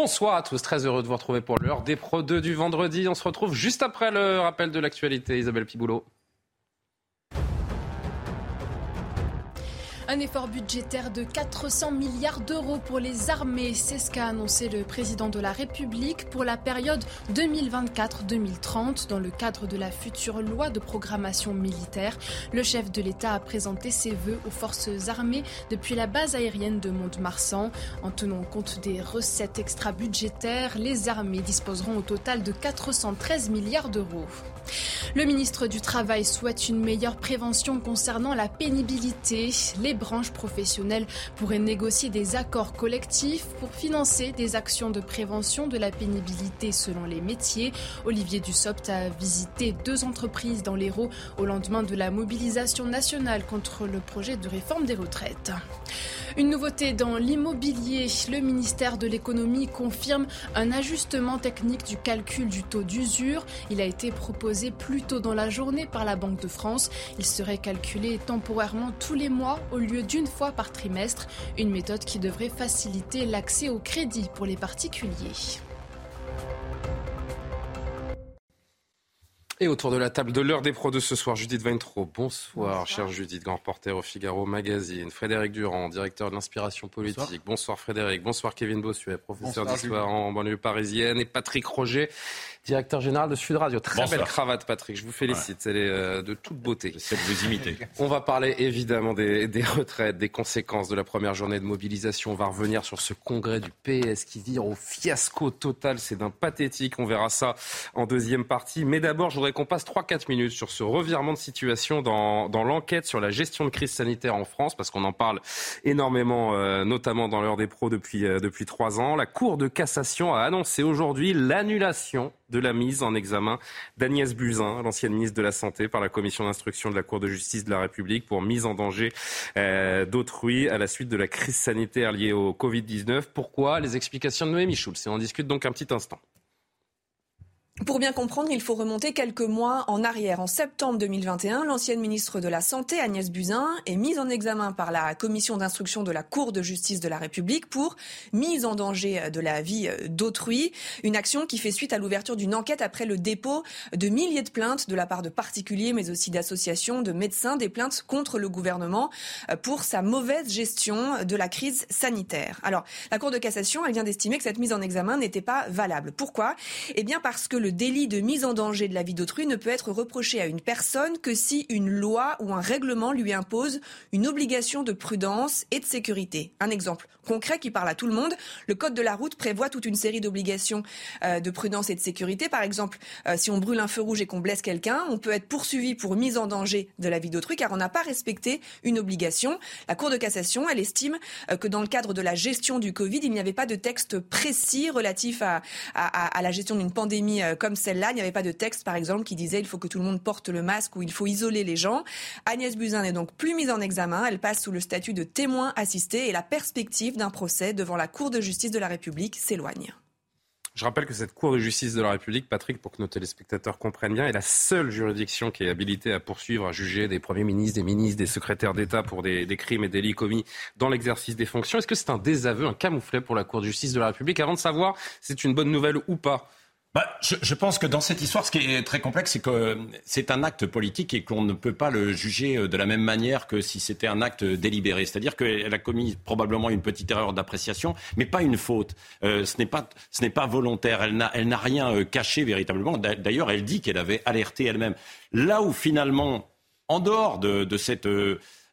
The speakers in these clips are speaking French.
Bonsoir à tous, très heureux de vous retrouver pour l'heure des Pro 2 du vendredi. On se retrouve juste après le rappel de l'actualité. Isabelle Piboulot. Un effort budgétaire de 400 milliards d'euros pour les armées, c'est ce qu'a annoncé le président de la République pour la période 2024-2030 dans le cadre de la future loi de programmation militaire. Le chef de l'État a présenté ses vœux aux forces armées depuis la base aérienne de Mont-de-Marsan. En tenant compte des recettes extra-budgétaires, les armées disposeront au total de 413 milliards d'euros. Le ministre du Travail souhaite une meilleure prévention concernant la pénibilité. Les branches professionnelles pourraient négocier des accords collectifs pour financer des actions de prévention de la pénibilité selon les métiers. Olivier Dussopt a visité deux entreprises dans l'Hérault au lendemain de la mobilisation nationale contre le projet de réforme des retraites. Une nouveauté dans l'immobilier, le ministère de l'économie confirme un ajustement technique du calcul du taux d'usure. Il a été proposé plus tôt dans la journée par la Banque de France. Il serait calculé temporairement tous les mois au lieu d'une fois par trimestre, une méthode qui devrait faciliter l'accès au crédit pour les particuliers. Et autour de la table de l'heure des pros de ce soir, Judith Weintraub. Bonsoir, chère Judith, grand reporter au Figaro Magazine. Frédéric Durand, directeur de l'inspiration politique. Bonsoir. Frédéric. Bonsoir Kevin Bossuet, professeur d'histoire en banlieue parisienne. Et Patrick Roger, directeur général de Sud Radio. Très belle cravate, Patrick. Je vous félicite. Elle est euh, de toute beauté. J'essaie de vous imiter. On va parler évidemment des, des, retraites, des conséquences de la première journée de mobilisation. On va revenir sur ce congrès du PS qui vire au fiasco total. C'est d'un pathétique. On verra ça en deuxième partie. Mais d'abord, je voudrais qu'on passe 3-4 minutes sur ce revirement de situation dans, dans l'enquête sur la gestion de crise sanitaire en France, parce qu'on en parle énormément, euh, notamment dans l'heure des pros depuis, euh, depuis 3 ans. La Cour de cassation a annoncé aujourd'hui l'annulation de la mise en examen d'Agnès Buzyn, l'ancienne ministre de la Santé, par la commission d'instruction de la Cour de justice de la République pour mise en danger euh, d'autrui à la suite de la crise sanitaire liée au Covid-19. Pourquoi? Les explications de Noémie Schulz. Et on discute donc un petit instant. Pour bien comprendre, il faut remonter quelques mois en arrière. En septembre 2021, l'ancienne ministre de la Santé, Agnès Buzyn, est mise en examen par la commission d'instruction de la Cour de justice de la République pour mise en danger de la vie d'autrui. Une action qui fait suite à l'ouverture d'une enquête après le dépôt de milliers de plaintes de la part de particuliers, mais aussi d'associations, de médecins, des plaintes contre le gouvernement pour sa mauvaise gestion de la crise sanitaire. Alors, la Cour de cassation, elle vient d'estimer que cette mise en examen n'était pas valable. Pourquoi? Eh bien, parce que le le délit de mise en danger de la vie d'autrui ne peut être reproché à une personne que si une loi ou un règlement lui impose une obligation de prudence et de sécurité. Un exemple concret qui parle à tout le monde. Le code de la route prévoit toute une série d'obligations euh, de prudence et de sécurité. Par exemple, euh, si on brûle un feu rouge et qu'on blesse quelqu'un, on peut être poursuivi pour mise en danger de la vie d'autrui car on n'a pas respecté une obligation. La Cour de cassation, elle estime euh, que dans le cadre de la gestion du Covid, il n'y avait pas de texte précis relatif à, la gestion d'une pandémie comme celle-là. Il n'y avait pas de texte, par exemple, qui disait il faut que tout le monde porte le masque ou il faut isoler les gens. Agnès Buzyn n'est donc plus mise en examen. Elle passe sous le statut de témoin assisté et la perspective d'un procès devant la Cour de justice de la République s'éloigne. Je rappelle que cette Cour de justice de la République, Patrick, pour que nos téléspectateurs comprennent bien, est la seule juridiction qui est habilitée à poursuivre, à juger des premiers ministres, des ministres, des secrétaires d'État pour des, des, crimes et délits commis dans l'exercice des fonctions. Est-ce que c'est un désaveu, un camouflet pour la Cour de justice de la République? Avant de savoir si c'est une bonne nouvelle ou pas, bah, je, je, pense que dans cette histoire, ce qui est très complexe, c'est que c'est un acte politique et qu'on ne peut pas le juger de la même manière que si c'était un acte délibéré. C'est-à-dire qu'elle a commis probablement une petite erreur d'appréciation, mais pas une faute. Euh, ce n'est pas, ce n'est pas volontaire. Elle n'a, elle n'a rien euh, caché véritablement. D'ailleurs, elle dit qu'elle avait alerté elle-même. Là où finalement, en dehors de, de cette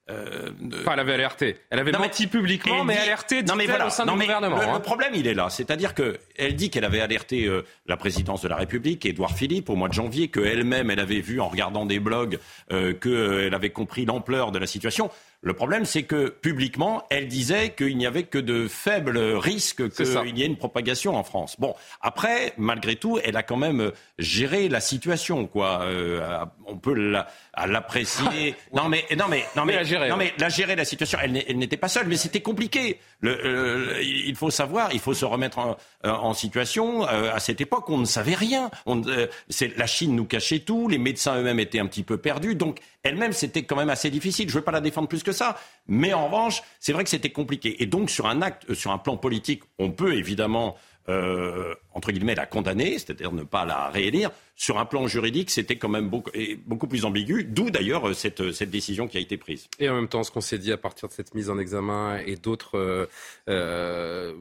euh, enfin, elle avait alerté. Elle avait non, menti publiquement, mais alerté non, mais voilà. au sein non, du gouvernement. Le, hein. le, problème, il est là. C'est-à-dire qu'elle dit qu'elle avait alerté euh, la présidence de la République, Édouard Philippe, au mois de janvier, qu'elle-même, elle avait vu en regardant des blogs euh, qu'elle euh, avait compris l'ampleur de la situation. Le problème, c'est que publiquement, elle disait qu'il n'y avait que de faibles risques qu'il y ait une propagation en France. Bon, après, malgré tout, elle a quand même géré la situation, quoi. Euh, on peut l'apprécier. non mais non mais non mais, la gérer, non mais la gérer la situation. Elle n'était pas seule, mais c'était compliqué. Euh, il faut savoir, il faut se remettre en, en situation. Euh, à cette époque, on ne savait rien. Euh, la Chine nous cachait tout. Les médecins eux-mêmes étaient un petit peu perdus. Donc elle-même, c'était quand même assez difficile. Je ne veux pas la défendre plus que ça. Mais en revanche, c'est vrai que c'était compliqué. Et donc, sur un acte, sur un plan politique, on peut évidemment euh, entre guillemets, la condamner, c'est-à-dire ne pas la réélire, sur un plan juridique, c'était quand même beaucoup, beaucoup plus ambigu, d'où d'ailleurs euh, cette, cette, décision qui a été prise. Et en même temps, ce qu'on s'est dit à partir de cette mise en examen et d'autres euh,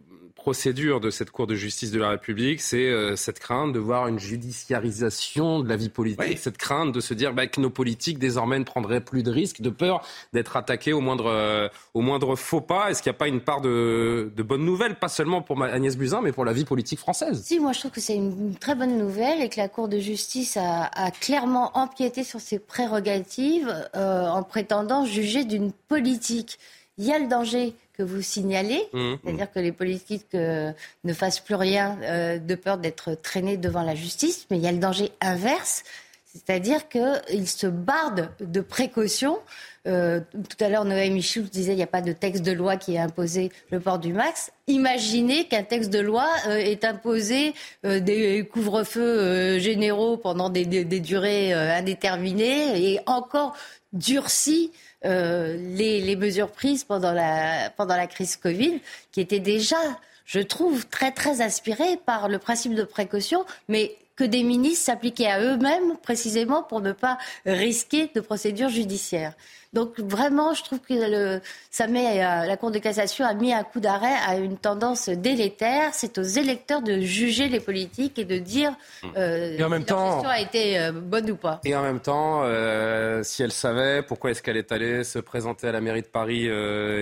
euh procédures de cette Cour de justice de la République, c'est euh, cette crainte de voir une judiciarisation de la vie politique, cette crainte de se dire bah, que nos politiques désormais ne prendraient plus de risques, de peur d'être attaqués au moindre, au moindre faux pas. Est-ce qu'il n'y a pas une part de, de bonnes nouvelles, pas seulement pour Agnès Buzyn, mais pour la vie politique française? Si, moi je trouve que c'est une très bonne nouvelle et que la Cour de justice a, a clairement empiété sur ses prérogatives euh, en prétendant juger d'une politique. Il y a le danger que vous signalez, mmh. c'est-à-dire que les politiques euh, ne fassent plus rien euh, de peur d'être traînés devant la justice, mais il y a le danger inverse, c'est-à-dire qu'ils se bardent de précautions euh, tout à l'heure, Noël Michel disait qu'il n'y a pas de texte de loi qui a imposé le port du max. Imaginez qu'un texte de loi euh, ait imposé euh, des couvre-feux généraux pendant des, durées indéterminées et encore durci les, les, mesures prises pendant la, pendant la crise Covid, qui étaient déjà, je trouve, très très aspirées par le principe de précaution, mais que des ministres s'appliquaient à eux-mêmes précisément pour ne pas risquer de procédures judiciaires. Donc vraiment, je trouve que le, ça met, euh, la Cour de cassation a mis un coup d'arrêt à une tendance délétère. C'est aux électeurs de juger les politiques et de dire euh, et en même si temps, a été euh, bonne ou pas. Et en même temps, euh, si elle savait, pourquoi est-ce qu'elle est allée se présenter à la mairie de Paris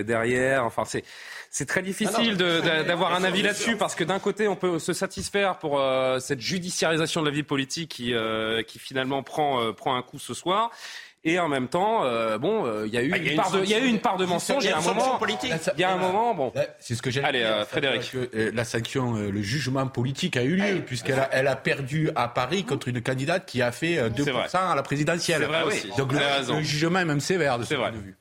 derrière Enfin, c'est c'est très difficile d'avoir un avis là-dessus parce que d'un côté, on peut se satisfaire pour cette judiciarisation de la vie politique qui, qui finalement prend, prend un coup ce soir. Et en même temps, euh, bon, euh, il y a eu bah, une, part de, il y a eu une part de mensonge. Il y a un moment politique. Il y a un moment, bon. C'est ce que j'ai. Allez, euh, Frédéric. Que, la sanction, le jugement politique a eu lieu puisqu'elle a, elle a perdu à Paris contre une candidate qui a fait 2% à la présidentielle. Vrai aussi. Donc le, jugement est même sévère de ce point de vue.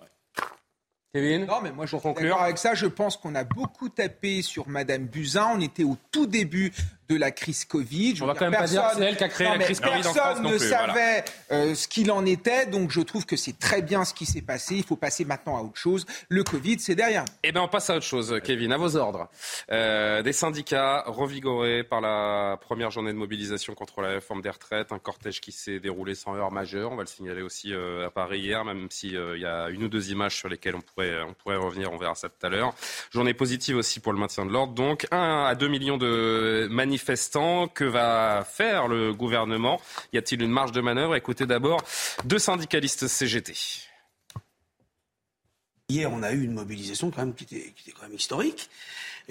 Kevin Non, mais moi je suis conclure avec ça. Je pense qu'on a beaucoup tapé sur Madame Buzyn. On était au tout début de la crise Covid. Je On va quand même pas dire c'est elle qui a créé la crise Covid en France non ne savait euh, ce qu'il en était, donc je trouve que c'est très bien ce qui s'est passé. Il faut passer maintenant à autre chose. Le Covid, c'est derrière. Eh bien, on passe à autre chose, Kevin, à vos ordres. Euh, des syndicats revigorés par la première journée de mobilisation contre la réforme des retraites, un cortège qui s'est déroulé sans heure majeure. On va le signaler aussi euh, à Paris hier, même s'il y a une ou deux images sur lesquelles on pourrait, on pourrait revenir. On verra ça tout à l'heure. Journée positive aussi pour le maintien de l'ordre. Donc, 1 à 2 millions de manifestants manifestants. Que va faire le gouvernement? Y a-t-il une marge de manœuvre? Écoutez d'abord deux syndicalistes CGT. Hier, on a eu une mobilisation quand même qui était, quand même historique,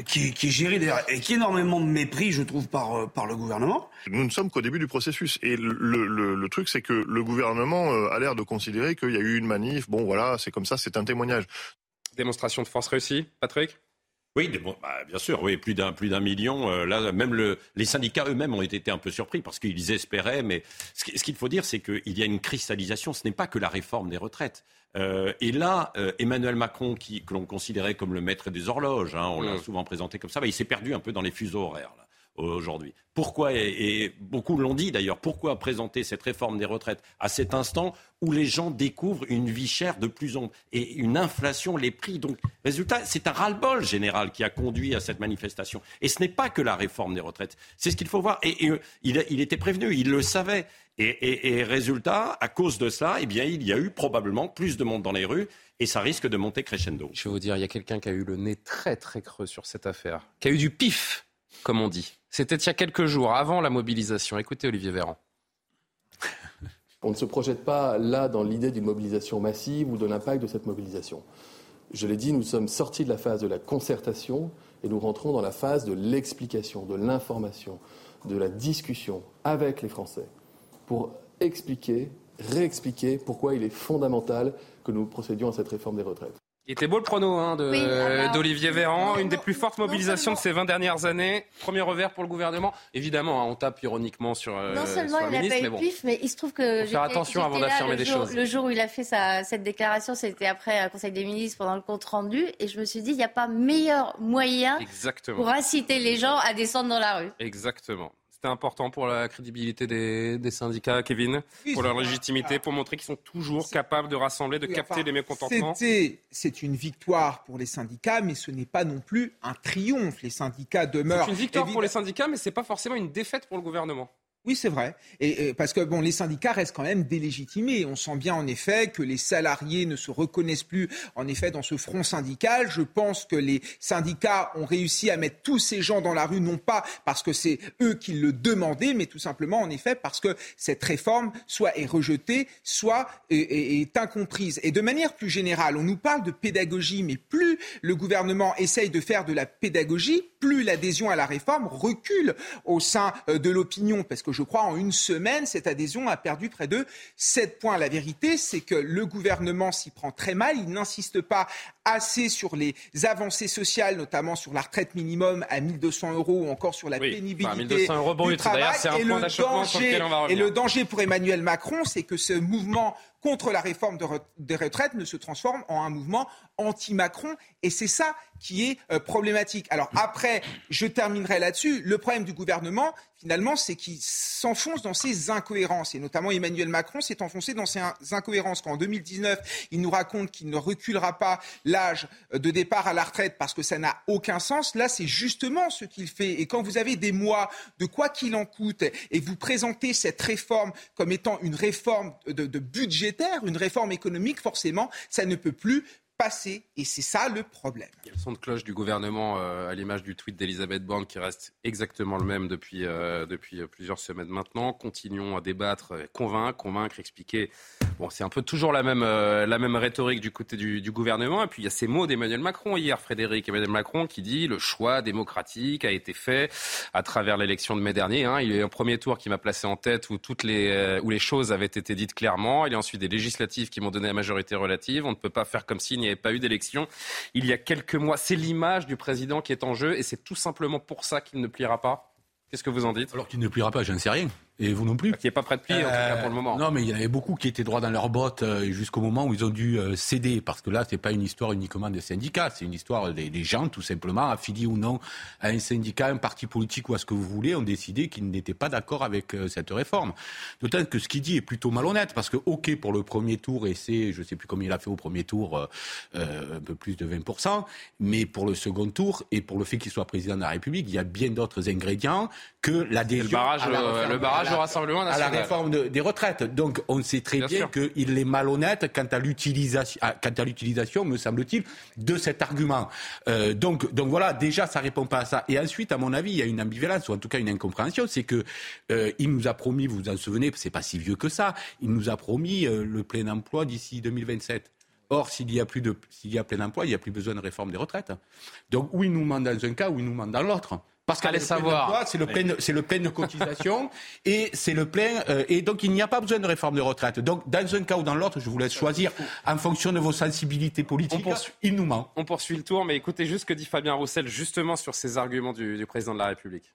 qui, est gérée et qui énormément de mépris, je trouve, par, euh, par le gouvernement. Nous ne sommes qu'au début du processus. Et le, truc, c'est que le gouvernement euh, a l'air de considérer qu'il y a eu une manif. Bon, voilà, c'est comme ça, c'est un témoignage. Démonstration de force réussie, Patrick? Oui, bah, bien sûr, oui, plus d'un plus d'un million. Euh, là, même le, les syndicats eux-mêmes ont été un peu surpris parce qu'ils espéraient. Mais ce, qu'il faut dire, c'est qu'il y a une cristallisation. Ce n'est pas que la réforme des retraites. Euh, et là, euh, Emmanuel Macron, qui, que l'on considérait comme le maître des horloges, hein, on l'a mm. souvent présenté comme ça, bah, il s'est perdu un peu dans les fuseaux horaires. Là aujourd'hui. Pourquoi, et, beaucoup l'ont dit d'ailleurs, pourquoi présenter cette réforme des retraites à cet instant où les gens découvrent une vie chère de plus en plus et une inflation, les prix? Donc, résultat, c'est un ras-le-bol général qui a conduit à cette manifestation. Et ce n'est pas que la réforme des retraites. C'est ce qu'il faut voir. Et, euh, il, était prévenu, il le savait. Et, résultat, à cause de ça, eh bien, il y a eu probablement plus de monde dans les rues et ça risque de monter crescendo. Je vais vous dire, il y a quelqu'un qui a eu le nez très très creux sur cette affaire, qui a eu du pif, comme on dit. C'était il y a quelques jours, avant la mobilisation. Écoutez Olivier Véran. On ne se projette pas là dans l'idée d'une mobilisation massive ou de l'impact de cette mobilisation. Je l'ai dit, nous sommes sortis de la phase de la concertation et nous rentrons dans la phase de l'explication, de l'information, de la discussion avec les Français pour expliquer, réexpliquer pourquoi il est fondamental que nous procédions à cette réforme des retraites. Il était beau le prono hein, d'Olivier Véran, une des plus fortes mobilisations de ces 20 dernières années. Premier revers pour le gouvernement. Évidemment, hein, on tape ironiquement sur, euh, non seulement il n'a pas eu pif, mais il se trouve que. Faut faire attention avant d'affirmer des choses. Le jour où il a fait sa, cette déclaration, c'était après un Conseil des ministres pendant le compte rendu. Et je me suis dit, il n'y a pas meilleur moyen pour inciter les gens à descendre dans la rue. Exactement. C'était important pour la crédibilité des, syndicats, Kevin, pour leur légitimité, pour montrer qu'ils sont toujours capables de rassembler, de capter les mécontentements. C'est une victoire pour les syndicats, mais ce n'est pas non plus un triomphe. Les syndicats demeurent. C'est une victoire pour les syndicats, mais ce n'est pas forcément une défaite pour le gouvernement. Oui, c'est vrai. Et, parce que bon, les syndicats restent quand même délégitimés. On sent bien en effet que les salariés ne se reconnaissent plus en effet dans ce front syndical. Je pense que les syndicats ont réussi à mettre tous ces gens dans la rue, non pas parce que c'est eux qui le demandaient, mais tout simplement en effet parce que cette réforme soit est rejetée, soit est, incomprise. Et de manière plus générale, on nous parle de pédagogie, mais plus le gouvernement essaye de faire de la pédagogie, plus l'adhésion à la réforme recule au sein euh, de l'opinion, parce que je crois en une semaine, cette adhésion a perdu près de 7 points. La vérité, c'est que le gouvernement s'y prend très mal. Il n'insiste pas assez sur les avancées sociales, notamment sur la retraite minimum à 1200 euros ou encore sur la pénibilité du travail. et, le danger, et le danger pour Emmanuel Macron, c'est que ce mouvement contre la réforme des retraites ne se transforme en un mouvement anti-Macron. Et c'est ça qui est euh, problématique. Alors après, je terminerai là-dessus. Le problème du gouvernement, finalement, c'est qu'il s'enfonce dans ses incohérences. Et notamment Emmanuel Macron s'est enfoncé dans ses incohérences. Quand en 2019, il nous raconte qu'il ne reculera pas l'âge de départ à la retraite parce que ça n'a aucun sens, là, c'est justement ce qu'il fait. Et quand vous avez des mois de quoi qu'il en coûte et vous présentez cette réforme comme étant une réforme de budgétaire, une réforme économique, forcément, ça ne peut plus passé et c'est ça le problème. Il y a le son de cloche du gouvernement euh, à l'image du tweet d'Elisabeth Borne qui reste exactement le même depuis, euh, depuis plusieurs semaines maintenant. Continuons à débattre, convaincre, convaincre, expliquer. Bon, c'est un peu toujours la même, euh, la même rhétorique du côté du, du, gouvernement. Et puis il y a ces mots d'Emmanuel Macron hier, Frédéric Emmanuel Macron, qui dit le choix démocratique a été fait à travers l'élection de mai dernier. Hein. Il y a eu un premier tour qui m'a placé en tête où, toutes les, où les choses avaient été dites clairement. Il y a ensuite des législatives qui m'ont donné la majorité relative. On ne peut pas faire comme s'il n'y avait pas eu d'élection il y a quelques mois. C'est l'image du président qui est en jeu et c'est tout simplement pour ça qu'il ne pliera pas. Qu'est-ce que vous en dites? Alors qu'il ne pliera pas, je ne sais rien. Et vous non plus Qui n'est pas prêt de plier, en tout cas, pour le moment. Non, mais il y en avait beaucoup qui étaient droits dans leurs bottes euh, jusqu'au moment où ils ont dû euh, céder. Parce que là, ce n'est pas une histoire uniquement des syndicats. C'est une histoire des, gens, tout simplement, affiliés ou non à un syndicat, un parti politique ou à ce que vous voulez, ont décidé qu'ils n'étaient pas d'accord avec euh, cette réforme. D'autant que ce qu'il dit est plutôt malhonnête. Parce que, OK, pour le premier tour, et c'est, je ne sais plus combien il a fait au premier tour, un peu plus de 20%. Mais pour le second tour, et pour le fait qu'il soit président de la République, il y a bien d'autres ingrédients que l'adhésion. Le barrage, le barrage au Rassemblement national. À la réforme des retraites. Donc on sait très bien, qu'il est malhonnête quant à l'utilisation, quant à l'utilisation, me semble-t-il, de cet argument. Euh, donc, donc voilà, déjà ça répond pas à ça. Et ensuite, à mon avis, il y a une ambivalence ou en tout cas une incompréhension, c'est que euh, il nous a promis, vous vous en souvenez, c'est pas si vieux que ça, il nous a promis euh, le plein emploi d'ici 2027. Or, s'il y a plus de, s'il y a plein emploi, il n'y a plus besoin de réforme des retraites. Donc, ou il nous ment dans un cas, ou il nous ment dans l'autre. Parce qu'allez savoir, c'est le plein, c'est le plein de cotisation et c'est le plein euh, et donc il n'y a pas besoin de réforme de retraite. Donc dans un cas ou dans l'autre, je vous laisse choisir en fonction de vos sensibilités politiques. il nous ment. On poursuit le tour, mais écoutez juste ce que dit Fabien Roussel justement sur ces arguments du président de la République.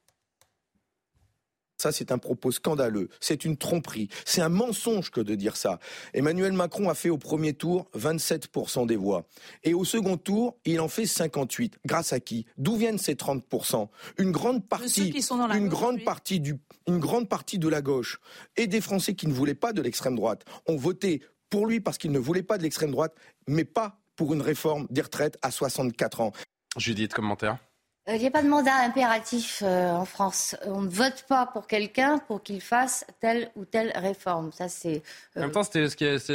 Ça, c'est un propos scandaleux. C'est une tromperie. C'est un mensonge que de dire ça. Emmanuel Macron a fait au premier tour 27% des voix. Et au second tour, il en fait 58. Grâce à qui? D'où viennent ces 30% Une grande partie, une grande partie du, une grande partie de la gauche et des Français qui ne voulaient pas de l'extrême droite ont voté pour lui parce qu'ils ne voulaient pas de l'extrême droite, mais pas pour une réforme des retraites à 64 ans. Judith, commentaire? Il n'y a pas de mandat impératif euh, en France. On ne vote pas pour quelqu'un pour qu'il fasse telle ou telle réforme. Ça, c'est. En même temps, c'était la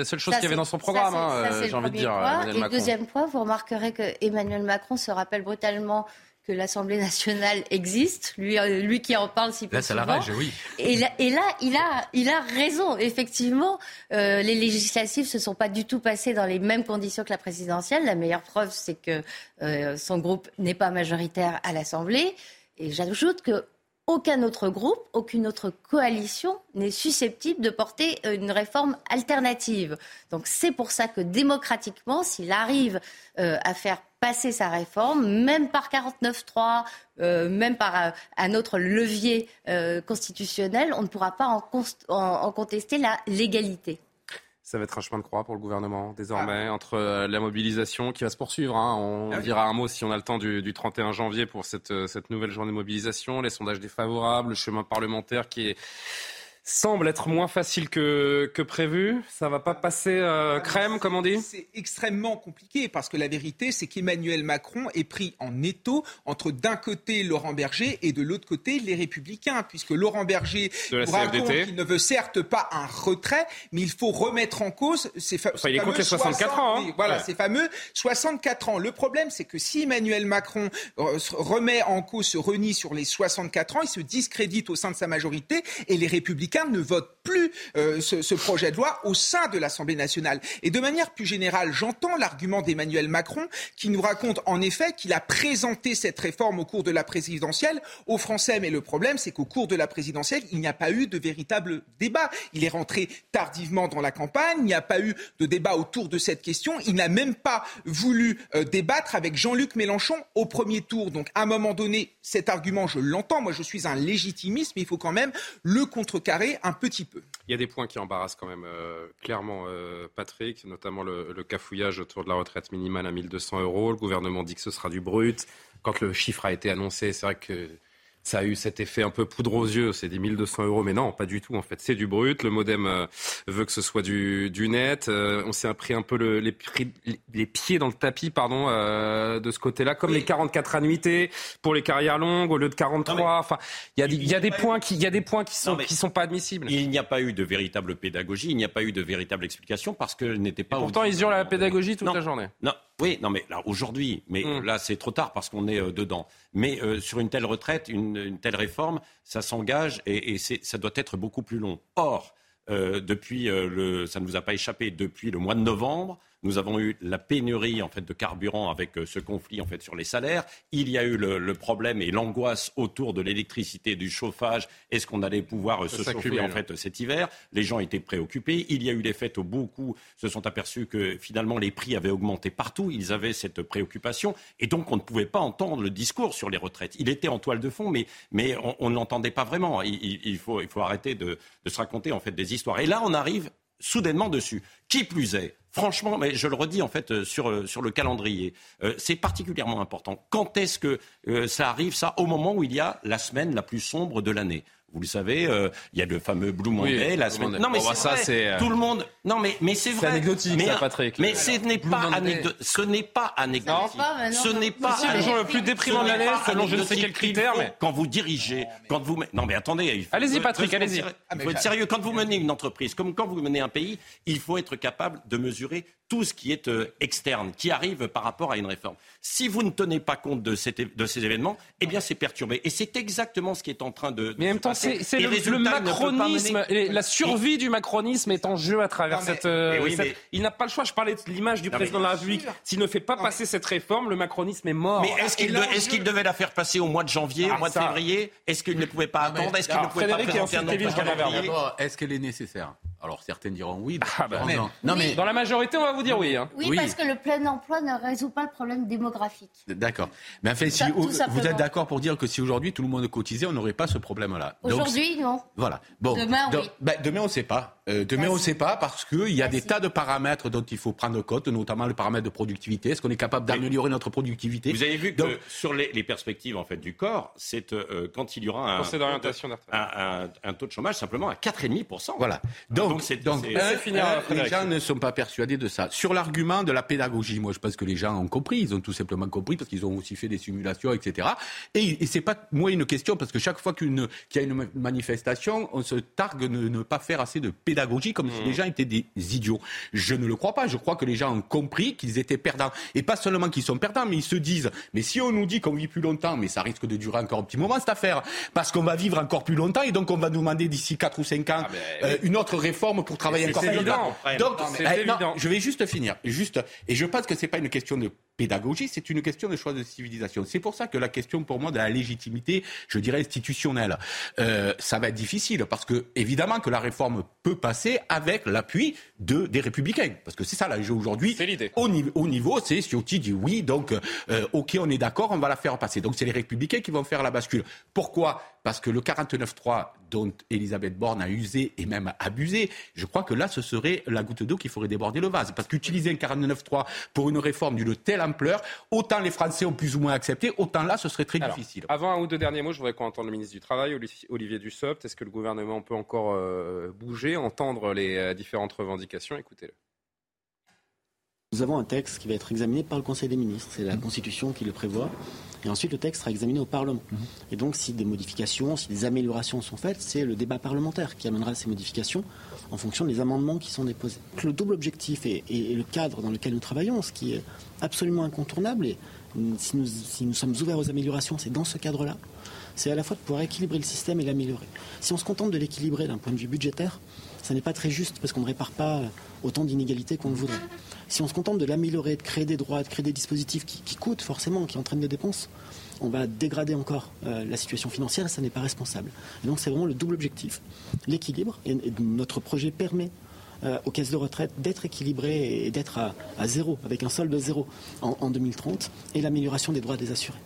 seule chose qu'il y avait dans son programme, hein, j'ai envie de dire. Point. Et deuxième point, vous remarquerez que Emmanuel Macron se rappelle brutalement que l'Assemblée nationale existe, lui, euh, lui qui en parle si peu là, souvent. Rage, oui. Et là, et là, il a, il a raison. Effectivement, euh, les législatives se sont pas du tout passées dans les mêmes conditions que la présidentielle. La meilleure preuve, c'est que euh, son groupe n'est pas majoritaire à l'Assemblée. Et j'ajoute que aucun autre groupe, aucune autre coalition n'est susceptible de porter une réforme alternative. Donc c'est pour ça que démocratiquement, s'il arrive euh, à faire passer sa réforme, même par 49.3, euh, même par euh, un autre levier constitutionnel, on ne pourra pas en, en contester la légalité. Ça va être un chemin de croix pour le gouvernement désormais, ah. entre euh, la mobilisation qui va se poursuivre. Hein. On ah dira un mot si on a le temps du, du 31 janvier pour cette, euh, cette nouvelle journée de mobilisation, les sondages défavorables, le chemin parlementaire qui est semble être moins facile que, que prévu. Ça va pas passer euh, crème, comme on dit? C'est extrêmement compliqué parce que la vérité, c'est qu'Emmanuel Macron est pris en étau entre d'un côté Laurent Berger et de l'autre côté les Républicains, puisque Laurent Berger raconte qu'il ne veut certes pas un retrait, mais il faut remettre en cause ces, fa enfin, il est les 64 ans. Hein. Voilà, ces fameux 64 ans. Le problème, c'est que si Emmanuel Macron euh, remet en cause, se renie sur les 64 ans, il se discrédite au sein de sa majorité et les Républicains ne votent plus euh, ce, projet de loi au sein de l'Assemblée nationale. Et de manière plus générale, j'entends l'argument d'Emmanuel Macron qui nous raconte en effet qu'il a présenté cette réforme au cours de la présidentielle aux Français. Mais le problème, c'est qu'au cours de la présidentielle, il n'y a pas eu de véritable débat. Il est rentré tardivement dans la campagne, il n'y a pas eu de débat autour de cette question. Il n'a même pas voulu euh, débattre avec Jean-Luc Mélenchon au premier tour. Donc à un moment donné, cet argument, je l'entends. Moi, je suis un légitimisme, mais il faut quand même le contrecarrer un petit peu. Il y a des points qui embarrassent quand même euh, clairement euh, Patrick, notamment le, le, cafouillage autour de la retraite minimale à 1200 euros. Le gouvernement dit que ce sera du brut. Quand le chiffre a été annoncé, c'est vrai que ça a eu cet effet un peu poudre aux yeux, c'est des 1200 euros, mais non, pas du tout en fait, c'est du brut, le modem euh, veut que ce soit du, du net, euh, on s'est pris un peu le, les, les, pieds dans le tapis pardon, euh, de ce côté-là, comme les 44 annuités pour les carrières longues au lieu de 43, enfin, il y a, des points qui, sont, qui sont pas admissibles. Il n'y a pas eu de véritable pédagogie, il n'y a pas eu de véritable explication parce que n'était pas... pourtant, ils ont la pédagogie toute la journée. Non, oui, non, mais là, aujourd'hui, mais hmm. là, c'est trop tard parce qu'on est euh, dedans. Mais euh, sur une telle retraite, une, telle réforme, ça s'engage et, et ça doit être beaucoup plus long. Or, euh, depuis le, ça ne vous a pas échappé, depuis le mois de novembre, nous avons eu la pénurie en fait de carburant avec euh, ce conflit en fait sur les salaires. Il y a eu le, problème et l'angoisse autour de l'électricité, du chauffage. Est-ce qu'on allait pouvoir euh, se chauffer en fait cet hiver? Les gens étaient préoccupés. Il y a eu les fêtes où beaucoup se sont aperçus que finalement les prix avaient augmenté partout. Ils avaient cette préoccupation et donc on ne pouvait pas entendre le discours sur les retraites. Il était en toile de fond, mais, mais on ne l'entendait pas vraiment. Il, faut, il faut arrêter de, de se raconter en fait des histoires. Et là, on arrive soudainement dessus. Qui plus est, franchement, mais je le redis en fait euh, sur, euh, sur le calendrier, euh, c'est particulièrement important. Quand est-ce que ça arrive, ça, au moment où il y a la semaine la plus sombre de l'année? Vous le savez, euh, il y a le fameux Blue Monday, la semaine. Non, mais c'est ça, c'est tout le monde. Non, mais mais c'est vrai. C'est anecdotique, mais, ça, Patrick. Mais ce n'est pas anecdotique. Ce n'est pas anecdotique. Ce n'est pas. C'est le jour le plus déprimant de l'année, selon je ne sais quel critère. Mais quand vous dirigez, quand vous non, mais attendez. Allez-y, Patrick, allez-y. Il faut être sérieux. Quand vous menez une entreprise, comme quand vous menez un pays, il faut être capable de mesurer tout ce qui est euh, externe, qui arrive par rapport à une réforme. Si vous ne tenez pas compte de, de ces événements, eh bien c'est perturbé. Et c'est exactement ce qui est en train de. Mais en même temps, c'est le, macronisme, la survie du macronisme est en jeu à travers cette. Euh, il n'a pas le choix. Je parlais de l'image du président de la République. S'il ne fait pas passer cette réforme, le macronisme est mort. Mais est-ce qu'il devait la faire passer au mois de janvier, au ah, mois de février? Est-ce qu'il ne pouvait pas attendre? Est-ce qu'il ne pouvait pas présenter un Est-ce qu'elle est nécessaire? Alors certains diront oui. Ah, bah, non. mais dans la majorité, on va vous dire oui. Hein. Oui, parce que le plein emploi ne résout pas le problème démographique. D'accord. Mais en fait, si vous êtes d'accord pour dire que si aujourd'hui tout le monde cotisait, on n'aurait pas ce problème-là. Aujourd'hui, non. Voilà. Bon. Demain, oui. Ben, demain, on ne sait pas. Euh, demain, on ne sait pas parce qu'il y a des tas de paramètres dont il faut prendre compte, notamment le paramètre de productivité. Est-ce qu'on est capable d'améliorer notre productivité Vous avez vu que sur les, perspectives en fait du corps, c'est euh, quand il y aura un, un, un, taux de chômage simplement à 4,5%. Voilà. Donc, c'est les gens ne sont pas persuadés de ça. Sur l'argument de la pédagogie, moi je pense que les gens ont compris, ils ont tout simplement compris parce qu'ils ont aussi fait des simulations, etc. Et, et c'est pas moi une question parce que chaque fois qu'il y a une manifestation, on se targue de ne pas faire assez de pédagogie comme si les mmh. gens étaient des idiots. Je ne le crois pas. Je crois que les gens ont compris qu'ils étaient perdants. Et pas seulement qu'ils sont perdants, mais ils se disent, mais si on nous dit qu'on vit plus longtemps, mais ça risque de durer encore un petit moment cette affaire, parce qu'on va vivre encore plus longtemps et donc on va nous demander d'ici 4 ou 5 ans ah, euh, une autre réforme pour travailler encore plus longtemps. Donc, non, je vais juste finir. Juste, et je pense que c'est pas une question de pédagogie, c'est une question de choix de civilisation. C'est pour ça que la question pour moi de la légitimité, je dirais institutionnelle, euh, ça va être difficile parce que évidemment que la réforme peut passer avec l'appui de des républicains, parce que c'est ça là aujourd'hui. C'est l'idée. Au, au, niveau, c'est Ciotti dit oui, donc euh, ok, on est d'accord, on va la faire passer. Donc c'est les républicains qui vont faire la bascule. Pourquoi parce que le 49.3 dont Elisabeth Borne a usé et même abusé, je crois que là, ce serait la goutte d'eau qui ferait déborder le vase. Parce qu'utiliser un 49.3 pour une réforme d'une telle ampleur, autant les Français ont plus ou moins accepté, autant là, ce serait très difficile. Avant un ou deux derniers mots, je voudrais qu'on entende le ministre du Travail, Olivier Dussopt. Est-ce que le gouvernement peut encore euh, bouger, entendre les euh, différentes revendications? Écoutez-le. Nous avons un texte qui va être examiné par le Conseil des ministres. C'est la Constitution qui le prévoit. Et ensuite, le texte sera examiné au Parlement. Mhm. Et donc, si des modifications, si des améliorations sont faites, c'est le débat parlementaire qui amènera ces modifications en fonction des amendements qui sont déposés. Le double objectif et, le cadre dans lequel nous travaillons, ce qui est absolument incontournable, et si nous, si nous sommes ouverts aux améliorations, c'est dans ce cadre-là, c'est à la fois de pouvoir équilibrer le système et l'améliorer. Si on se contente de l'équilibrer d'un point de vue budgétaire, ça n'est pas très juste parce qu'on ne répare pas autant d'inégalités qu'on le voudrait. Si on se contente de l'améliorer, de créer des droits, de créer des dispositifs qui, coûtent forcément, qui entraînent des dépenses, on va dégrader encore euh, la situation financière et ça n'est pas responsable. Donc c'est vraiment le double objectif, l'équilibre. Et, notre projet permet euh, aux caisses de retraite d'être équilibrées et d'être à, zéro, avec un solde de zéro en, en 2030, et l'amélioration des droits des assurés.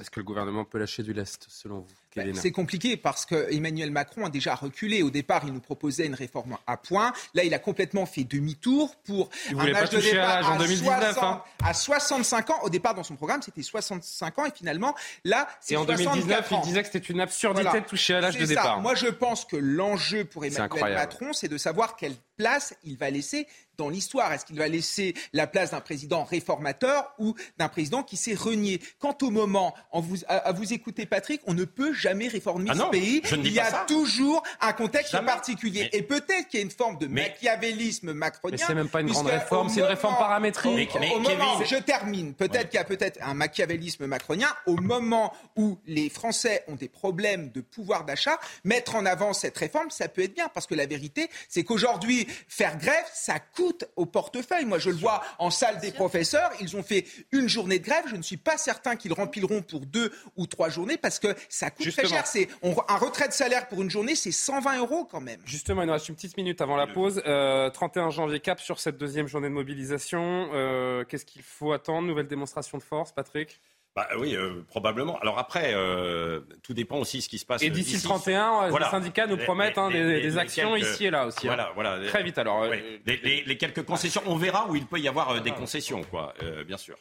Est-ce que le gouvernement peut lâcher du lest, selon vous? C'est compliqué parce que Emmanuel Macron a déjà reculé. Au départ, il nous proposait une réforme à point. Là, il a complètement fait demi-tour pour un âge de départ à, 2019, hein. à 65 ans. Au départ, dans son programme, c'était 65 ans et finalement, là, c'est Et en 2019, il disait que c'était une absurdité de toucher à l'âge de départ. Moi, je pense que l'enjeu pour Emmanuel Macron, c'est de savoir quelle place il va laisser dans l'histoire Est-ce qu'il va laisser la place d'un président réformateur ou d'un président qui s'est renié? Quant au moment, en vous, à, vous écouter Patrick, on ne peut jamais réformer ah ce pays. il y a toujours un contexte particulier. Et peut-être qu'il y a une forme de machiavélisme macronien. Mais c'est même pas une grande réforme, c'est une réforme paramétrique. au moment, je termine, peut-être qu'il y a peut-être un machiavélisme macronien. Au moment où les Français ont des problèmes de pouvoir d'achat, mettre en avant cette réforme, ça peut être bien. Parce que la vérité, c'est qu'aujourd'hui, faire grève, ça coûte au portefeuille. Moi, je le vois en salle des professeurs. Ils ont fait une journée de grève. Je ne suis pas certain qu'ils rempliront pour deux ou trois journées parce que ça coûte très cher. C'est un retrait de salaire pour une journée, c'est 120 euros quand même. Justement, il nous reste une petite minute avant la pause. 31 euh, janvier cap sur cette deuxième journée de mobilisation. Euh, qu'est-ce qu'il faut attendre? Nouvelle démonstration de force, Patrick? Bah, oui, euh, probablement. Alors après, euh, tout dépend aussi de ce qui se passe. Et d'ici le 31, les syndicats nous promettent hein, des, actions ici et là aussi. Hein. Voilà, voilà. Très vite alors. Les, quelques concessions, on verra où il peut y avoir euh, des concessions, quoi, bien sûr.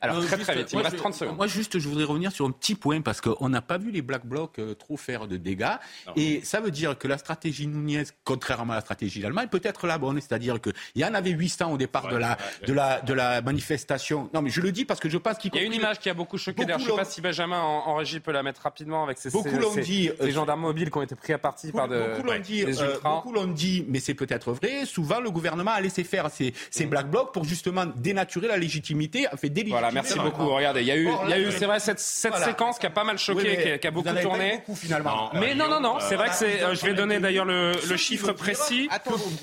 Alors, très, très vite, il reste 30 secondes. Moi, juste, je voudrais revenir sur un petit point parce qu'on n'a pas vu les Black Blocs euh, trop faire de dégâts. Et ça veut dire que la stratégie Nunez, contrairement à la stratégie d'Allemagne, peut être la bonne. C'est-à-dire qu'il y en avait 800 au départ de, la, de, la, de la manifestation. Non, mais je le dis parce que je pense qu'il y a une image qui a beaucoup choqué. D'ailleurs, je ne sais pas si Benjamin en, régie peut la mettre rapidement avec ces, beaucoup ces, dit, ces, euh, gendarmes mobiles qui ont été pris à partie par de, beaucoup dit, euh, beaucoup l'ont dit, mais c'est peut-être vrai. Souvent, le gouvernement a laissé faire ces, ces mm. Black Blocs pour justement dénaturer la légitimité, a fait délégitimer. Voilà, merci beaucoup regardez, il y a eu, il y a eu, c'est vrai, cette, cette séquence qui a pas mal choqué, qui, a, beaucoup tourné. finalement. mais non, non, non, c'est vrai que c'est. Euh, je vais donner d'ailleurs le, le chiffre précis.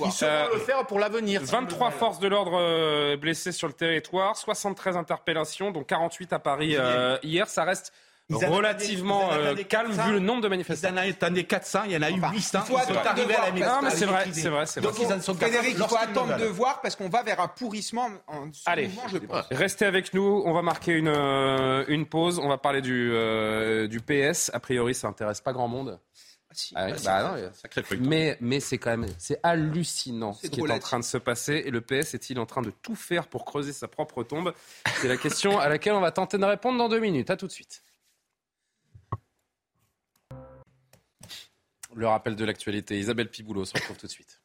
Ils sauront le faire pour l'avenir. 23 forces de l'ordre euh, blessées sur le territoire, 73 interpellations, dont 48 à Paris euh, hier. Ça reste relativement euh, calme vu le nombre de manifestants. Ils en attendaient 400, il y en a eu 800. Il faut la Non, mais c'est vrai, c'est vrai, c'est vrai. Donc, ils en sont Frédéric, il faut attendre de voir parce qu'on va vers un pourrissement en Allez, je pense. restez avec nous. On va marquer une, euh, une pause. On va parler du, euh, du PS. A priori, ça intéresse pas grand monde. Ah ah bah mais mais c'est quand même c'est hallucinant ce qui est en train de se passer et le PS est-il en train de tout faire pour creuser sa propre tombe? C'est la question à laquelle on va tenter de répondre dans deux minutes. À tout de suite. Le rappel de l'actualité. Isabelle Piboulot se retrouve tout de suite.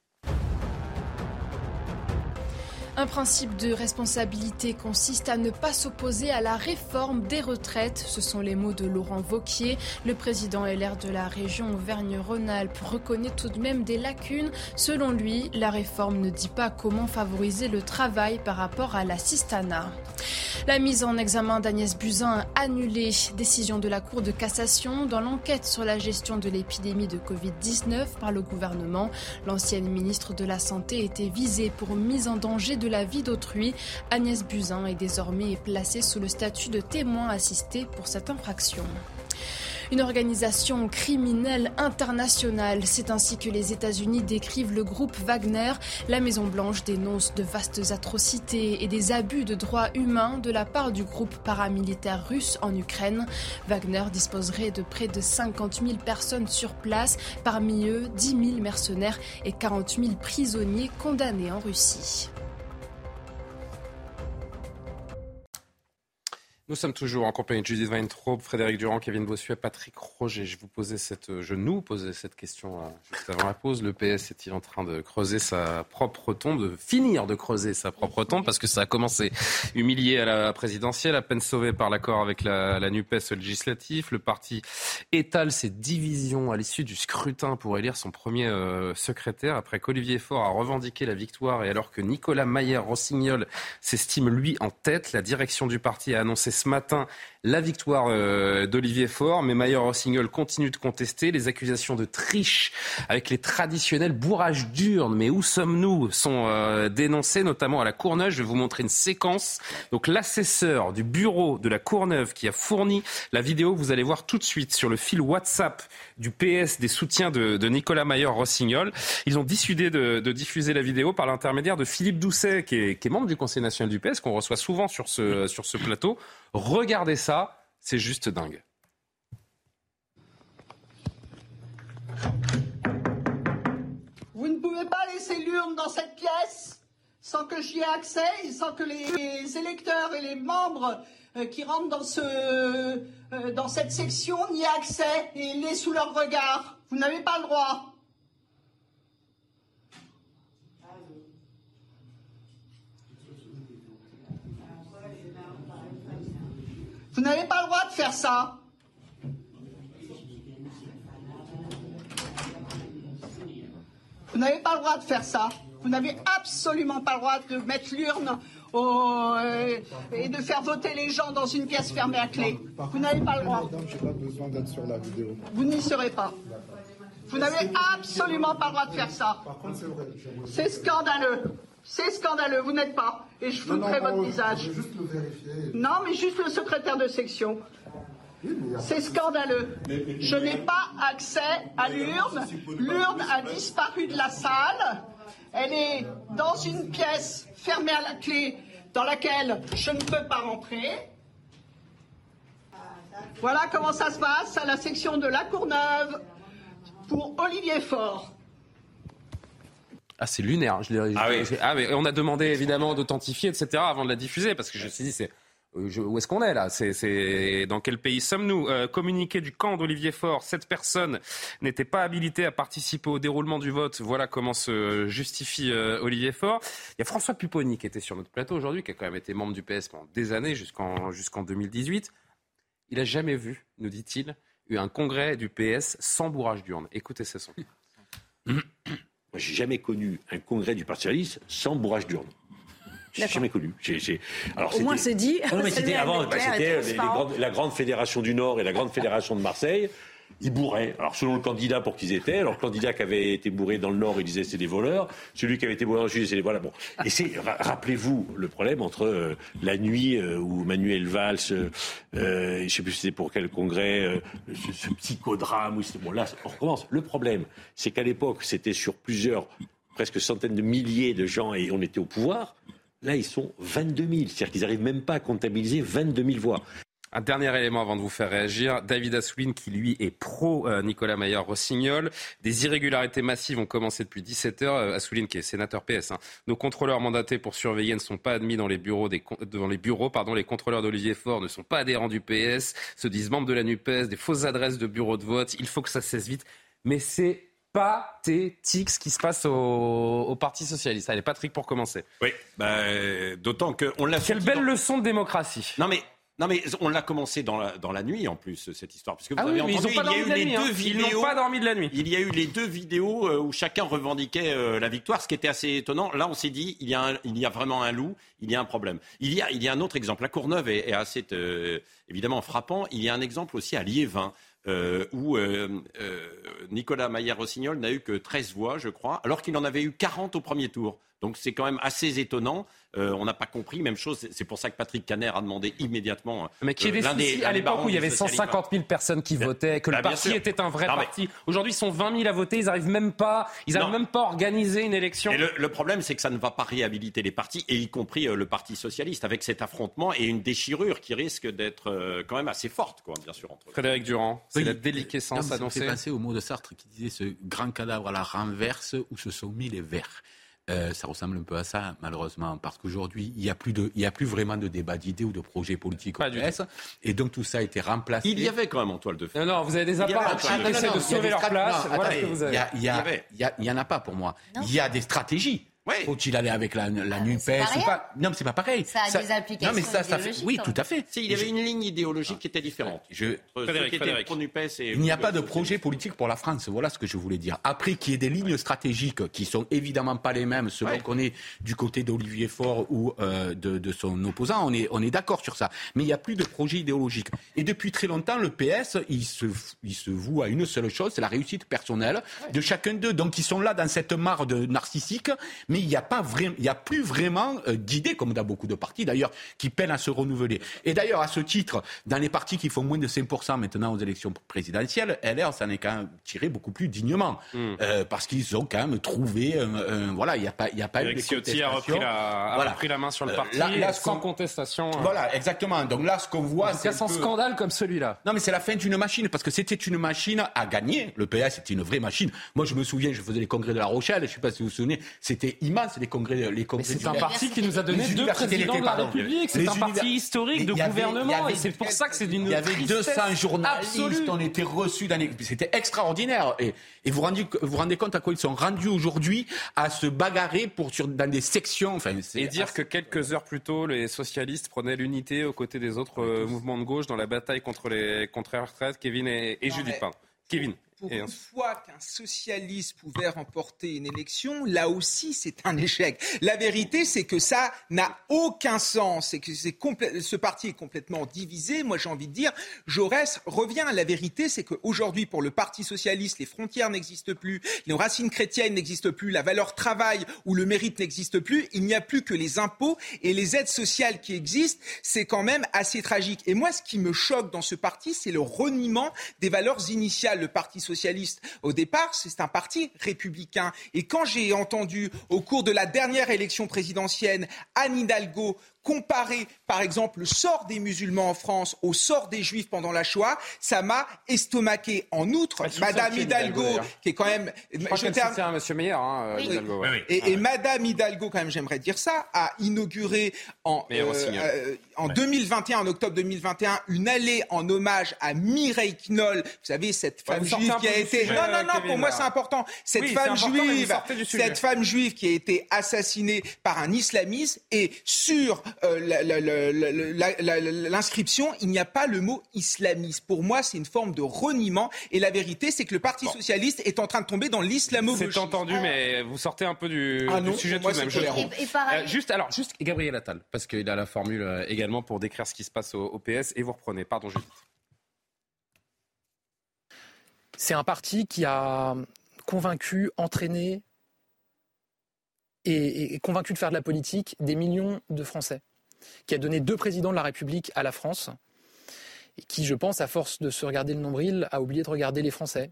Un principe de responsabilité consiste à ne pas s'opposer à la réforme des retraites. Ce sont les mots de Laurent Vauquier. Le président LR de la région Auvergne-Rhône-Alpes reconnaît tout de même des lacunes. Selon lui, la réforme ne dit pas comment favoriser le travail par rapport à la Sistana. La mise en examen d'Agnès Buzyn annulée. Décision de la Cour de cassation dans l'enquête sur la gestion de l'épidémie de Covid-19 par le gouvernement. L'ancienne ministre de la Santé était visée pour mise en danger de la vie d'autrui. Agnès Buzyn est désormais placée sous le statut de témoin assisté pour cette infraction. une organisation criminelle internationale. C'est ainsi que les États-Unis décrivent le groupe Wagner. La Maison-Blanche dénonce de vastes atrocités et des abus de droits humains de la part du groupe paramilitaire russe en Ukraine. Wagner disposerait de près de 50 000 personnes sur place, parmi eux 10 000 mercenaires et 40 000 prisonniers condamnés en Russie. Nous sommes toujours en compagnie de Judith Weintraub, Frédéric Durand, Kevin Bossuet, Patrick Roger. Je vous posais cette, je nous posais cette question euh, avant la pause. Le PS est-il en train de creuser sa propre tombe, de finir de creuser sa propre tombe, parce que ça a commencé humilié à la présidentielle, à peine sauvé par l'accord avec la, la Nupes législatif. Le parti étale ses divisions à l'issue du scrutin pour élire son premier euh, secrétaire, après qu'Olivier Faure a revendiqué la victoire et alors que Nicolas Mayer-Rossignol s'estime lui en tête, la direction du parti a annoncé ce matin la victoire euh, d'Olivier Faure, mais Mayer Rossignol continue de contester. Les accusations de triche avec les traditionnels bourrages d'urnes, mais où sommes-nous, sont euh, dénoncées, notamment à la Courneuve. Je vais vous montrer une séquence. Donc l'assesseur du bureau de la Courneuve qui a fourni la vidéo, vous allez voir tout de suite sur le fil WhatsApp du PS des soutiens de, Nicolas Mayer Rossignol. Ils ont décidé de, diffuser la vidéo par l'intermédiaire de Philippe Doucet, qui est, membre du Conseil national du PS, qu'on reçoit souvent sur ce plateau. Regardez ça, c'est juste dingue. Vous ne pouvez pas laisser l'urne dans cette pièce sans que j'y ai accès sans que les électeurs et les membres euh, qui rentrent dans, euh, dans cette section n'y aient accès et l'aient sous leur regard. Vous n'avez pas le droit. Vous n'avez pas le droit de faire ça. Vous n'avez pas le droit de faire ça. Vous n'avez absolument pas le droit de mettre l'urne euh, et de faire voter les gens dans une pièce fermée à clé. Vous n'avez pas le droit. Vous n'y serez pas. Vous n'avez absolument pas le droit de faire ça. C'est scandaleux. C'est scandaleux, vous n'êtes pas. Et je foutrai votre visage. Non, mais juste le secrétaire de section. C'est scandaleux. Je n'ai pas accès à l'urne. L'urne a disparu de la salle. Elle est dans une pièce fermée à la clé dans laquelle je ne peux pas rentrer. Voilà comment ça se passe à la section de La Courneuve pour Olivier Faure. Ah, c'est lunaire. Je ah, oui. ah, mais on a demandé évidemment d'authentifier, etc., avant de la diffuser, parce que je me suis dit, c'est. Euh, où est-ce qu'on est là? C'est, Dans quel pays sommes-nous? Euh, Communiqué du camp d'Olivier Faure, cette personne n'était pas habilitée à participer au déroulement du vote. Voilà comment se justifie euh, Olivier Faure. Il y a François Pupponi qui était sur notre plateau aujourd'hui, qui a quand même été membre du PS pendant des années, jusqu'en, jusqu'en 2018. Il n'a jamais vu, nous dit-il, eu un congrès du PS sans bourrage d'urne. Écoutez ce son. Moi, j'ai jamais connu un congrès du Parti socialiste sans bourrage d'urne. J'ai jamais connu. Alors, Au moins, c'est dit. Non, mais c'était avant, bah, c'était la Grande Fédération du Nord et la Grande Fédération de Marseille ils bourraient. Alors selon le candidat pour qui ils étaient, alors le candidat qui avait été bourré dans le Nord, il disait c'est des voleurs. Celui qui avait été bourré dans le Sud, c'est des voleurs. Bon. Et c'est, rappelez-vous le problème entre euh, la nuit euh, où Manuel Valls, euh, je ne sais plus si c'était pour quel congrès, ce, psychodrame. bon là, on recommence. Le problème, c'est qu'à l'époque, c'était sur plusieurs, presque centaines de milliers de gens et on était au pouvoir. Là, ils sont 22 000. C'est-à-dire qu'ils n'arrivent même pas à comptabiliser 22 000 voix. Un dernier élément avant de vous faire réagir. David Assouline, qui lui est pro euh, Nicolas Maillard-Rossignol. Des irrégularités massives ont commencé depuis 17 heures. Euh, Assouline, qui est sénateur PS. Hein. Nos contrôleurs mandatés pour surveiller ne sont pas admis dans les bureaux. Des, dans les bureaux pardon. Les contrôleurs d'Olivier Faure ne sont pas adhérents du PS, se disent membres de la NUPES, des fausses adresses de bureaux de vote. Il faut que ça cesse vite. Mais c'est pathétique ce qui se passe au, Parti socialiste. Allez, Patrick, pour commencer. Oui, bah, d'autant qu'on l'a Quelle belle leçon de démocratie. Non mais non, mais on l'a commencé dans la, dans la nuit en plus cette histoire, parce que vous ah avez entendu, il y a eu les deux vidéos. Ils n'ont pas dormi de la nuit. Il y a eu les deux vidéos euh, où chacun revendiquait euh, la victoire, ce qui était assez étonnant. Là, on s'est dit, il y a, il y a vraiment un loup, il y a un problème. Il y a, il y a un autre exemple. La Courneuve est, est assez euh, évidemment frappant. Il y a un exemple aussi à Liévin. où Nicolas Maillard-Rossignol n'a eu que 13 voix, je crois, alors qu'il en avait eu 40 au premier tour. Donc c'est quand même assez étonnant. Euh, on n'a pas compris. Même chose, c'est pour ça que Patrick Caner a demandé immédiatement. Mais qui est des à l'époque où il y avait 150 000 personnes qui votaient, que le bah, parti était un vrai parti. Aujourd'hui, ils sont 20 000 à voter. Ils n'arrivent même pas, ils n'arrivent même pas à organiser une élection. le, le, problème, c'est que ça ne va pas réhabiliter les partis, et y compris le Parti socialiste, avec cet affrontement et une déchirure qui risque d'être quand même assez forte, quoi, bien sûr. Entre Frédéric Durand, c'est la déliquescence annoncée. C'est passé au mot de Sartre qui disait ce grand cadavre à la renverse où se sont mis les verts. Euh, ça ressemble un peu à ça, malheureusement, parce qu'aujourd'hui, il n'y a, plus a plus vraiment de débat d'idées ou de projets politiques au PS, et donc tout ça a été remplacé. Il y avait quand même en toile de feu. Non, non, vous avez des appareils qui essaient de sauver leur place. voilà. Il n'y en a pas pour moi. Il y a des stratégies. Faut-il aller avec la, la ah, NUPES pas... Non, mais c'est pas pareil. Ça a des implications non, mais ça, ça fait... Oui, tout à fait. il y avait une ligne idéologique qui était différente. Je... Frédéric, il n'y a pas de projet politique pour la France. Voilà ce que je voulais dire. Après, qu'il y ait des lignes stratégiques qui sont évidemment pas les mêmes selon qu'on est du côté d'Olivier Faure ou euh, de, de, son opposant, on est, on est d'accord sur ça. Mais il n'y a plus de projet idéologique. Et depuis très longtemps, le PS, il se, il se voue à une seule chose, c'est la réussite personnelle de chacun d'eux. Donc ils sont là dans cette mare de narcissique, mais il n'y a, pas il y a plus vraiment euh, d'idées, comme dans beaucoup de partis d'ailleurs, qui peinent à se renouveler. Et d'ailleurs, à ce titre, dans les partis qui font moins de 5% maintenant aux élections présidentielles, LR s'en est quand même tiré beaucoup plus dignement. Hmm. Euh, parce qu'ils ont quand même trouvé. Un, voilà, il n'y a pas, y a pas eu de Ciotti a, repris la, a repris la main sur le euh, parti là, sans contestation. Voilà, exactement. Donc là, ce qu'on voit. C'est sans scandale comme celui-là. Non, mais c'est la fin d'une machine, parce que c'était une machine à gagner. Le PS, c'était une vraie machine. Moi, je me souviens, je faisais les congrès de La Rochelle, je ne sais pas si vous vous souvenez, c'était immense les congrès, les congrès. C'est un parti qui nous a donné deux présidents de la République. C'est un parti historique de gouvernement et c'est pour ça que c'est d'une Il y avait 200 journalistes, on était reçus dans C'était extraordinaire. Et, et vous, rendez, vous rendez compte à quoi ils sont rendus aujourd'hui à se bagarrer pour, sur, dans des sections. Enfin, et dire que quelques heures plus tôt, les socialistes prenaient l'unité aux côtés des autres euh, mouvements de gauche dans la bataille contre les contre les retraites, Kevin et, et Judith Kevin pour une fois qu'un socialiste pouvait remporter une élection, là aussi c'est un échec. La vérité, c'est que ça n'a aucun sens et que ce parti est complètement divisé. Moi, j'ai envie de dire, Jaurès revient. La vérité, c'est qu'aujourd'hui, pour le Parti socialiste, les frontières n'existent plus, les racines chrétiennes n'existent plus, la valeur travail ou le mérite n'existe plus. Il n'y a plus que les impôts et les aides sociales qui existent. C'est quand même assez tragique. Et moi, ce qui me choque dans ce parti, c'est le reniement des valeurs initiales. Le Parti socialiste, au départ, c'est un parti républicain. Et quand j'ai entendu, au cours de la dernière élection présidentielle, Anne Hidalgo comparer, par exemple, le sort des musulmans en France au sort des juifs pendant la Shoah, ça m'a estomaqué. En outre, Madame Hidalgo, qui est quand même... Je, c'est un monsieur Meyer, hein, Hidalgo. Et, Madame Hidalgo, quand même, j'aimerais dire ça, a inauguré en, euh, euh, en 2021, en octobre 2021, une allée en hommage à Mireille Knoll. Vous savez, cette femme juive qui a été... non, non, non, pour moi, c'est important. Cette femme juive, cette femme juive qui a été assassinée par un islamiste et sur euh, l'inscription, il n'y a pas le mot islamiste. Pour moi, c'est une forme de reniement. Et la vérité, c'est que le Parti socialiste est en train de tomber dans lislamo C'est entendu, mais vous sortez un peu du, ah sujet tout de même. Je euh, juste, alors, juste Gabriel Attal, parce qu'il a la formule euh, également pour décrire ce qui se passe au, PS. Et vous reprenez. Pardon, Judith. C'est un parti qui a convaincu, entraîné et, convaincu de faire de la politique des millions de Français, qui a donné deux présidents de la République à la France, et qui, je pense, à force de se regarder le nombril, a oublié de regarder les Français.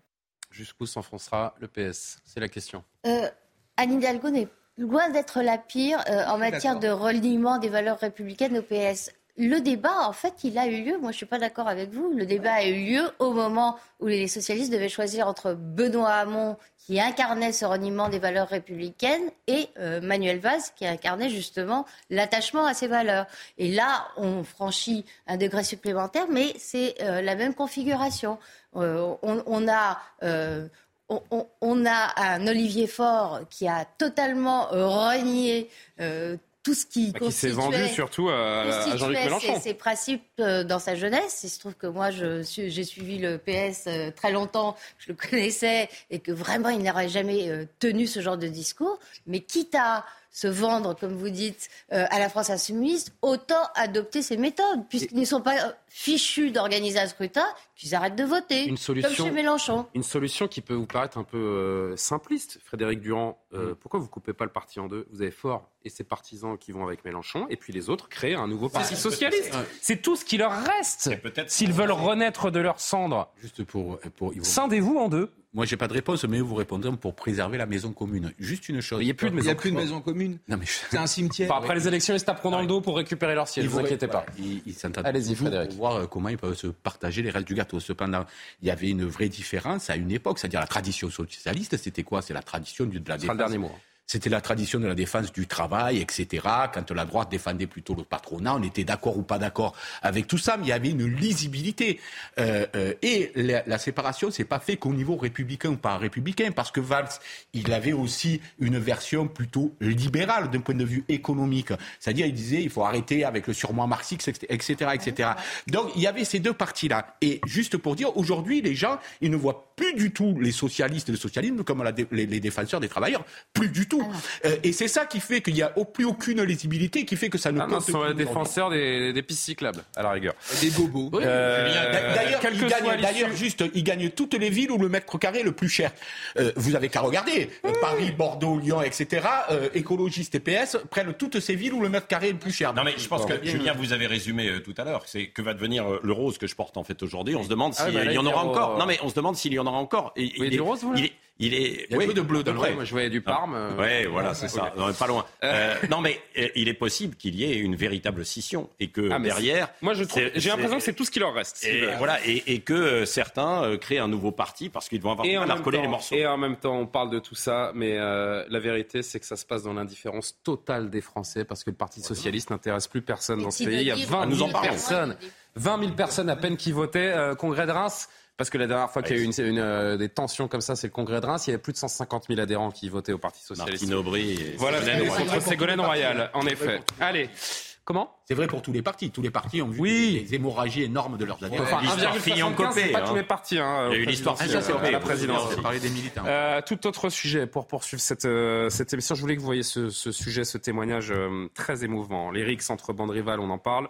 Jusqu'où s'enfoncera le PS C'est la question. Euh, Anne Hidalgo n'est loin d'être la pire euh, en matière de reliement des valeurs républicaines au PS le débat, en fait, il a eu lieu. Moi, je suis pas d'accord avec vous. Le débat a eu lieu au moment où les socialistes devaient choisir entre Benoît Hamon, qui incarnait ce reniement des valeurs républicaines, et euh, Manuel Valls, qui incarnait justement l'attachement à ces valeurs. Et là, on franchit un degré supplémentaire, mais c'est euh, la même configuration. On, a. On, a un Olivier Faure qui a totalement renié tout ce qui bah, qui s'est vendu surtout à, Jean-Luc Mélenchon. Ses, principes euh, dans sa jeunesse. Il se trouve que moi, j'ai suivi le PS euh, très longtemps, je le connaissais, et que vraiment, il n'aurait jamais euh, tenu ce genre de discours. Mais quitte à se vendre, comme vous dites, à la France insoumise, autant adopter ces méthodes, puisqu'ils ne sont pas fichus d'organiser un scrutin, qu'ils arrêtent de voter, une solution, comme chez Mélenchon. Une solution qui peut vous paraître un peu simpliste, Frédéric Durand. euh, mm. pourquoi vous coupez pas le parti en deux? Vous avez Fort et ses partisans qui vont avec Mélenchon, et puis les autres créent un nouveau parti socialiste. C'est tout ce qui leur reste. S'ils veulent renaître de leur cendre, juste pour, pour scindez-vous en deux. Moi, j'ai pas de réponse, mais vous répondrez pour préserver la maison commune. Juste une chose. Il n'y a plus de maison, plus de maison commune. C'est un cimetière. après les élections, ils se taperont dans le dos pour récupérer leur siège. Ne vous inquiétez pas. Ils, Allez-y, Frédéric. Pour voir comment ils peuvent se partager les restes du gâteau. Cependant, il y avait une vraie différence à une époque. C'est-à-dire la tradition socialiste, c'était quoi? C'est la tradition de la défense. le dernier mot. C'était la tradition de la défense du travail, etc. Quand la droite défendait plutôt le patronat, on était d'accord ou pas d'accord avec tout ça, mais il y avait une lisibilité. Euh, euh, et la, la séparation, c'est pas fait qu'au niveau républicain ou pas républicain, parce que Valls, il avait aussi une version plutôt libérale d'un point de vue économique. C'est-à-dire, il disait, il faut arrêter avec le surmoi marxiste, etc., etc. Donc, il y avait ces deux parties-là. Et juste pour dire, aujourd'hui, les gens, ils ne voient plus du tout les socialistes et le socialisme comme les, les défenseurs des travailleurs, plus du tout. Euh, et c'est ça qui fait qu'il n'y a plus aucune lisibilité, qui fait que ça ne ah compte sont les défenseurs des, des, pistes cyclables, à la rigueur. Des bobos. Euh, d'ailleurs, juste, ils gagnent toutes les villes où le mètre carré est le plus cher. Euh, vous avez qu'à regarder. Paris, Bordeaux, Lyon, etc. écologistes et PS prennent toutes ces villes où le mètre carré est le plus cher. Non, mais je pense que, Julien, vous avez résumé tout à l'heure. C'est que va devenir le rose que je porte en fait aujourd'hui. On se demande ah s'il y en aura encore. Non, mais on se demande s'il y en aura encore. Et, il, du rose, vous il est. Il y a oui, de bleu de près. Moi, je voyais du Parme. Ah, oui, voilà, c'est ça. Non, pas loin. Euh. euh, non, mais euh, il est possible qu'il y ait une véritable scission et que ah, derrière. Moi, je trouve. J'ai l'impression que c'est tout ce qui leur reste. Et, voilà, et, et, que certains créent un nouveau parti parce qu'ils vont avoir et mal à recoller les morceaux. Et en même temps, on parle de tout ça, mais la vérité, c'est que ça se passe dans l'indifférence totale des Français parce que le Parti socialiste n'intéresse plus personne dans ce pays. Il y a 20 000 personnes. 20 000 personnes à peine qui votaient. Congrès de Reims. Parce que la dernière fois qu'il y a eu une, euh, des tensions comme ça, c'est le congrès de Reims. Il y avait plus de 150 000 adhérents qui votaient au Parti Socialiste. Martine Aubry voilà, contre Ségolène Royal, en effet. Allez. Comment? C'est vrai pour tous les partis. Tous les partis ont vu des hémorragies énormes de leurs adhérents. Enfin, 1,75, c'est pas tous les partis. Hein, Il y a eu l'histoire ah, la présidence. parler des militants. Euh, tout autre sujet pour poursuivre cette, euh, cette émission. Je voulais que vous voyez ce, ce sujet, ce témoignage euh, très émouvant. Les rixes entre bandes rivales, on en parle.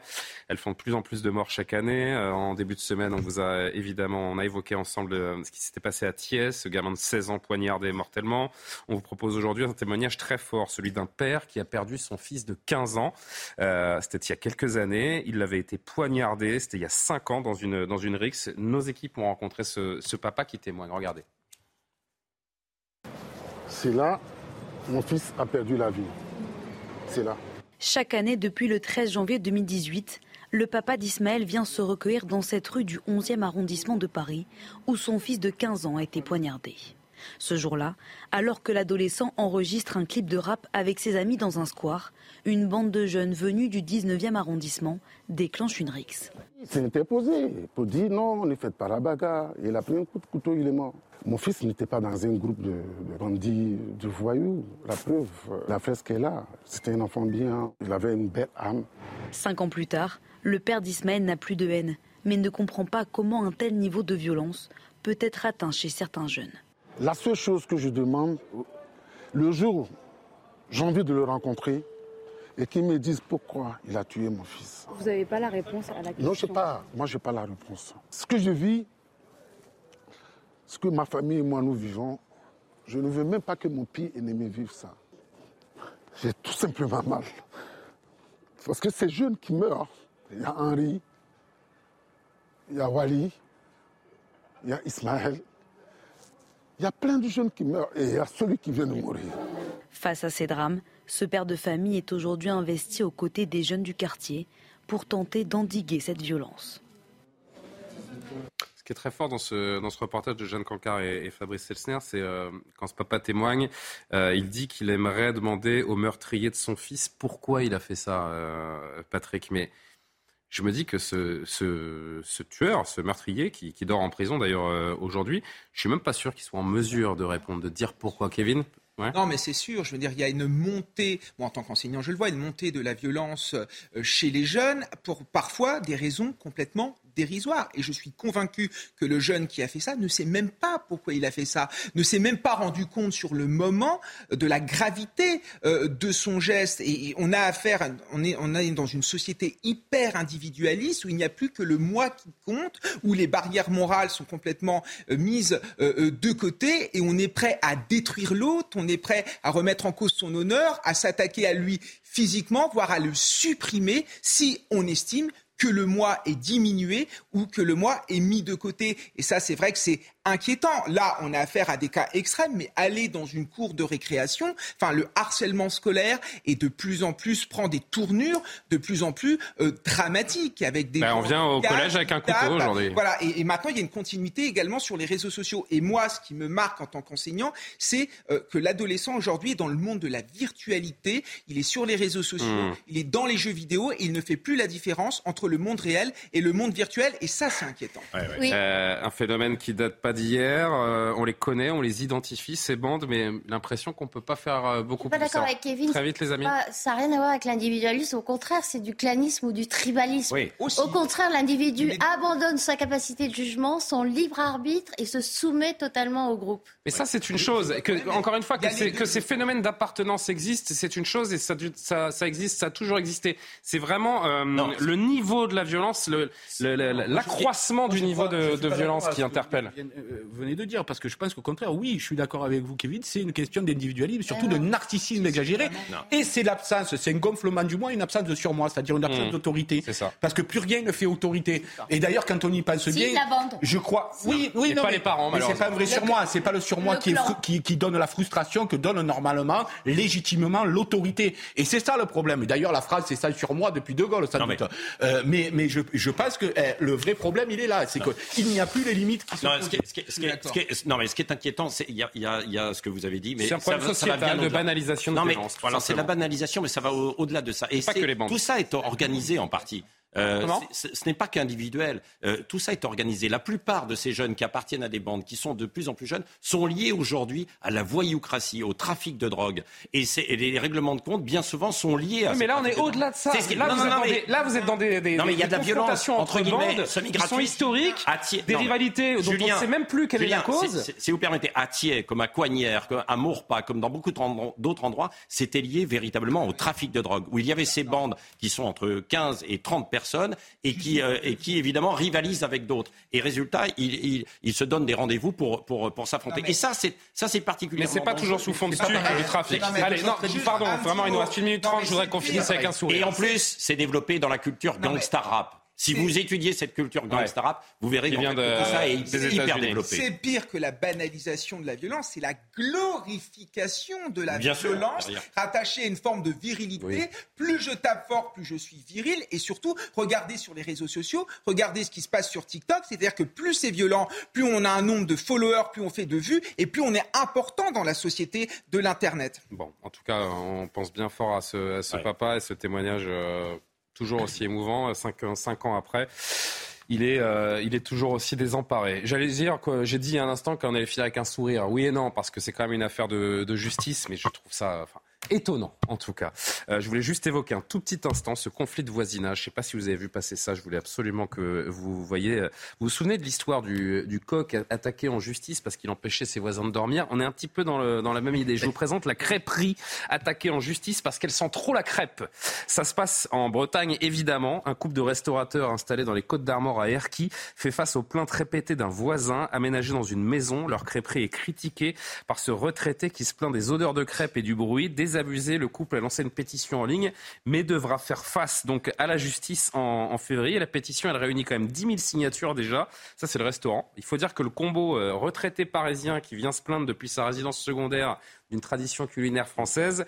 Elles font de plus en plus de morts chaque année. Euh, en début de semaine, on vous a évidemment, on a évoqué ensemble ce qui s'était passé à Thiès, ce gamin de 16 ans poignardé mortellement. On vous propose aujourd'hui un témoignage très fort, celui d'un père qui a perdu son fils de 15 ans. C'était il y a quelques années. Il avait été poignardé, c'était il y a cinq ans dans une, dans une rixe. Nos équipes ont rencontré ce, ce papa qui témoigne. Regardez. C'est là, mon fils a perdu la vie. C'est là. Chaque année, depuis le 13 janvier 2018, le papa d'Ismaël vient se recueillir dans cette rue du 11e arrondissement de Paris, où son fils de 15 ans a été poignardé. Ce jour-là, alors que l'adolescent enregistre un clip de rap avec ses amis dans un square, une bande de jeunes venus du 19e arrondissement déclenche une rixe. Il s'est interposé pour dire non, ne faites pas la bagarre. Il a pris un coup de couteau, il est mort. Mon fils n'était pas dans un groupe de, bandits, de voyous. La preuve, la fresque est là. C'était un enfant bien. Il avait une belle âme. Cinq ans plus tard, le père d'Ismaël n'a plus de haine, mais ne comprend pas comment un tel niveau de violence peut être atteint chez certains jeunes. La seule chose que je demande, le jour j'ai envie de le rencontrer et qu'il me dise pourquoi il a tué mon fils. Vous n'avez pas la réponse à la question Non, je sais pas. Moi, je n'ai pas la réponse. Ce que je vis, ce que ma famille et moi nous vivons, je ne veux même pas que mon pire ennemi vive ça. J'ai tout simplement mal. Parce que ces jeunes qui meurent, il y a Henri, il y a Wally, il y a Ismaël, il y a plein de jeunes qui meurent et il y a celui qui vient de mourir. Face à ces drames, ce père de famille est aujourd'hui investi aux côtés des jeunes du quartier pour tenter d'endiguer cette violence. Ce qui est très fort dans ce, dans ce reportage de Jeanne Cancard et, Fabrice Selsner, c'est euh, quand ce papa témoigne, euh, il dit qu'il aimerait demander au meurtrier de son fils pourquoi il a fait ça, euh, Patrick. Mais je me dis que ce, tueur, ce meurtrier qui, dort en prison d'ailleurs euh, aujourd'hui, je suis même pas sûr qu'il soit en mesure de répondre, de dire pourquoi Kevin. Non, mais c'est sûr. Je veux dire, il y a une montée. Moi, en tant qu'enseignant, je le vois, une montée de la violence euh, chez les jeunes pour parfois des raisons complètement dérisoire. Et je suis convaincu que le jeune qui a fait ça ne sait même pas pourquoi il a fait ça, ne s'est même pas rendu compte sur le moment de la gravité euh, de son geste. Et on a affaire, on est, dans une société hyper individualiste où il n'y a plus que le moi qui compte, où les barrières morales sont complètement euh, mises euh, de côté et on est prêt à détruire l'autre, on est prêt à remettre en cause son honneur, à s'attaquer à lui physiquement, voire à le supprimer si on estime que le moi est diminué ou que le moi est mis de côté. Et ça, c'est vrai que c'est inquiétant. Là, on a affaire à des cas extrêmes, mais aller dans une cour de récréation, enfin, le harcèlement scolaire est de plus en plus prend des tournures de plus en plus euh, dramatiques avec des. Ben, on vient au collège avec un couteau aujourd'hui. Voilà, et, maintenant il y a une continuité également sur les réseaux sociaux. Et moi, ce qui me marque en tant qu'enseignant, c'est euh, que l'adolescent aujourd'hui est dans le monde de la virtualité. Il est sur les réseaux sociaux, mmh. il est dans les jeux vidéo, et il ne fait plus la différence entre le monde réel et le monde virtuel. Et ça, c'est inquiétant. Euh, un phénomène qui date pas d'hier. Euh, on les connaît, on les identifie, ces bandes, mais l'impression qu'on ne peut pas faire euh, beaucoup plus. Je suis pas d'accord avec Kevin. Très vite, les amis. ça n'a rien à voir avec l'individualisme. Au contraire, c'est du clanisme ou du tribalisme. Au contraire, l'individu abandonne sa capacité de jugement, son libre arbitre et se soumet totalement au groupe. Mais ça, c'est une chose. Que, encore une fois, que, que ces phénomènes d'appartenance existent, c'est une chose et ça, ça, ça, existe, ça a toujours existé. C'est vraiment euh, le niveau de la violence, l'accroissement du niveau de, de violence qui interpelle. Euh, venez de dire, parce que je pense qu'au contraire, oui, je suis d'accord avec vous, Kevin, c'est une question d'individualisme, surtout de narcissisme exagéré. Et c'est l'absence, c'est un gonflement du moi, une absence de surmoi, c'est-à-dire une absence mmh. d'autorité. C'est ça. Parce que plus rien ne fait autorité. Et d'ailleurs, quand on y pense bien, je crois. Oui, oui, non, pas les parents, mais c'est pas un vrai surmoi. C'est pas le surmoi qui, qui, qui, donne la frustration que donne normalement, légitimement, l'autorité. Et c'est ça le problème. D'ailleurs, la phrase, c'est ça sur moi depuis De Gaulle, ça Mais... Euh, mais, mais je, je pense que eh, le vrai problème, il est là. C'est qu'il n'y a plus les limites qui sont non, mais ce qui est inquiétant, c'est il y a, y, y a, ce que vous avez dit, mais c'est un problème sociétal de banalisation de non, mais, Voilà, c'est la banalisation, mais ça va au-delà de ça. Et tout ça est organisé en partie. Euh, ce n'est pas qu'individuel. Euh, tout ça est organisé. La plupart de ces jeunes qui appartiennent à des bandes, qui sont de plus en plus jeunes, sont liés aujourd'hui à la voyoucratie, au trafic de drogue. Et, les règlements de compte, bien souvent, sont liés à. mais là, on est au-delà de ça. là, vous êtes dans des, là, vous êtes dans des, il y a de la violence entre guillemets, qui sont historiques, des rivalités dont on ne sait même plus quelle est la cause. Si, vous permettez, à Thiers, comme à Coignères, à Mourpas, comme dans beaucoup d'autres endroits, c'était lié véritablement au trafic de drogue, où il y avait ces bandes qui sont entre 15 et 30 personnes et qui, euh, et qui évidemment rivalisent avec d'autres. Et résultat, ils, ils, se donnent des rendez-vous pour, pour, pour s'affronter. Et ça, c'est, ça, c'est particulièrement. Mais c'est pas toujours sous fond de du trafic. Allez, non, pardon, vraiment, il nous reste une minute trente, je voudrais qu'on finisse avec un sourire. Et en plus, c'est développé dans la culture gangsta rap. Si vous étudiez cette culture gangsta rap, vous verrez que tout ça est hyper développé. C'est pire que la banalisation de la violence, c'est la glorification de la violence rattachée à une forme de virilité. Plus je tape fort, plus je suis viril. Et surtout, regardez sur les réseaux sociaux, regardez ce qui se passe sur TikTok. C'est-à-dire que plus c'est violent, plus on a un nombre de followers, plus on fait de vues, et plus on est important dans la société de l'Internet. Bon, en tout cas, on pense bien fort à ce, à ce papa et ce témoignage. Euh, toujours aussi émouvant, cinq, cinq ans après. Il est, euh, il est toujours aussi désemparé. J'allais dire que j'ai dit un instant qu'on allait finir avec un sourire. Oui et non, parce que c'est quand même une affaire de, de justice, mais je trouve ça. Enfin, étonnant en tout cas. Euh, je voulais juste évoquer un tout petit instant ce conflit de voisinage. Je ne sais pas si vous avez vu passer ça, je voulais absolument que vous voyez. Euh, vous vous souvenez de l'histoire du, du, coq attaqué en justice parce qu'il empêchait ses voisins de dormir? On est un petit peu dans, le, dans la même idée. Je vous présente la crêperie attaquée en justice parce qu'elle sent trop la crêpe. Ça se passe en Bretagne évidemment. Un couple de restaurateurs installés dans les Côtes d'Armor à Erquy fait face aux plaintes répétées d'un voisin aménagé dans une maison. Leur crêperie est critiquée par ce retraité qui se plaint des odeurs de crêpes et du bruit, abusé. Le couple a lancé une pétition en ligne, mais devra faire face donc à la justice en, février. La pétition, elle réunit quand même 10 000 signatures déjà. Ça, c'est le restaurant. Il faut dire que le combo euh, retraité parisien qui vient se plaindre depuis sa résidence secondaire d'une tradition culinaire française,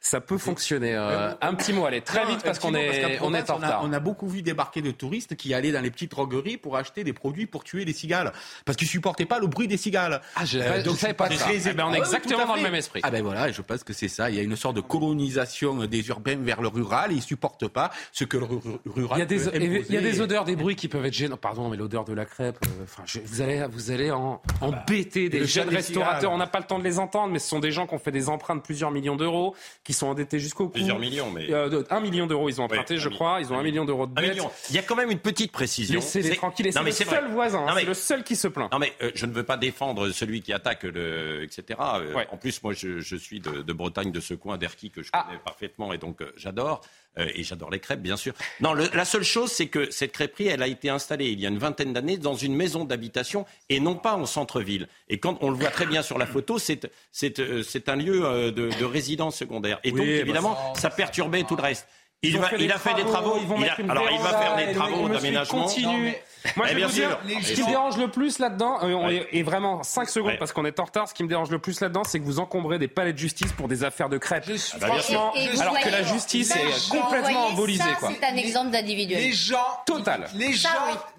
ça peut fonctionner. Euh, un petit mot, allez, très vite parce qu'on est, on est en retard. On a, beaucoup vu débarquer de touristes qui allaient dans les petites drogueries pour acheter des produits pour tuer les cigales, parce qu'ils supportaient pas le bruit des cigales. Ah, je, euh, donc savais pas ça. Eh ben, on est ah exactement dans le même esprit. Ah ben voilà, je pense que c'est ça. Il y a une sorte de colonisation des urbains vers le rural. Et ils supportent pas ce que le rural. Il y a des, il y a des odeurs, des bruits qui peuvent être gênants. Pardon, mais l'odeur de la crêpe. Euh, enfin, vous allez, vous allez en, embêter des jeunes restaurateurs. On n'a pas le temps de les entendre, mais ce sont des gens gens qui ont fait des emprunts de plusieurs millions d'euros, qui sont endettés jusqu'au cou. Plusieurs millions, mais. Euh, un million d'euros, ils ont emprunté, je crois. Ils ont un million d'euros de dettes. Il y a quand même une petite précision. Laissez-les tranquilles. C'est le seul voisin. C'est le seul qui se plaint. Non, mais euh, je ne veux pas défendre celui qui attaque, le, etc. Euh, en plus, moi, je, je suis de, de, Bretagne, de ce coin d'Erquy que je ah. connais parfaitement et donc j'adore. Euh, et j'adore les crêpes, bien sûr. Non, le, la seule chose, c'est que cette crêperie, elle a été installée il y a une vingtaine d'années dans une maison d'habitation et non pas en centre-ville. Et quand on le voit très bien sur la photo, c'est un lieu de, de, résidence secondaire. Et donc, bah, évidemment, ça perturbait tout le reste. Il, va, il a fait des travaux. Ils vont il a, alors, il va faire des travaux d'aménagement. Moi, je vais vous dire, ce qui me dérange le plus là-dedans, euh, et vraiment 5 secondes parce qu'on est en retard, ce qui me dérange le plus là-dedans, c'est que vous encombrez des palais de justice pour des affaires de crêpes. Ah bah, franchement, alors que la justice est complètement embolisée. C'est un exemple d'individuel. Les gens, Total. Les gens,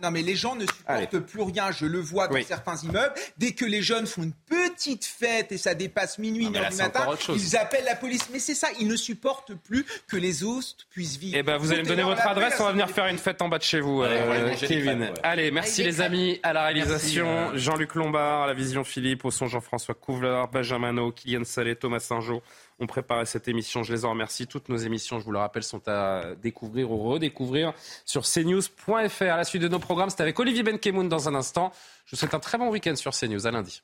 non mais les gens ne supportent plus rien. Je le vois dans certains immeubles. Dès que les jeunes font une petite fête et ça dépasse minuit, une heure du matin, ils appellent la police. Mais c'est ça, ils ne supportent plus que les autres puissent vivre. Eh ben, vous allez me donner votre adresse, on va venir faire une fête en bas de chez vous, euh, Kevin. Allez, merci les amis. À la réalisation, euh. Jean-Luc Lombard, à la vision Philippe, au son Jean-François Couvler, Benjamin Kylian Salé, Thomas Saint-Jean ont préparé cette émission. Je les en remercie. Toutes nos émissions, je vous le rappelle, sont à découvrir ou redécouvrir sur cnews.fr. À la suite de nos programmes, c'est avec Olivier Benkemoun dans un instant. Je vous souhaite un très bon week-end sur CNews. À lundi.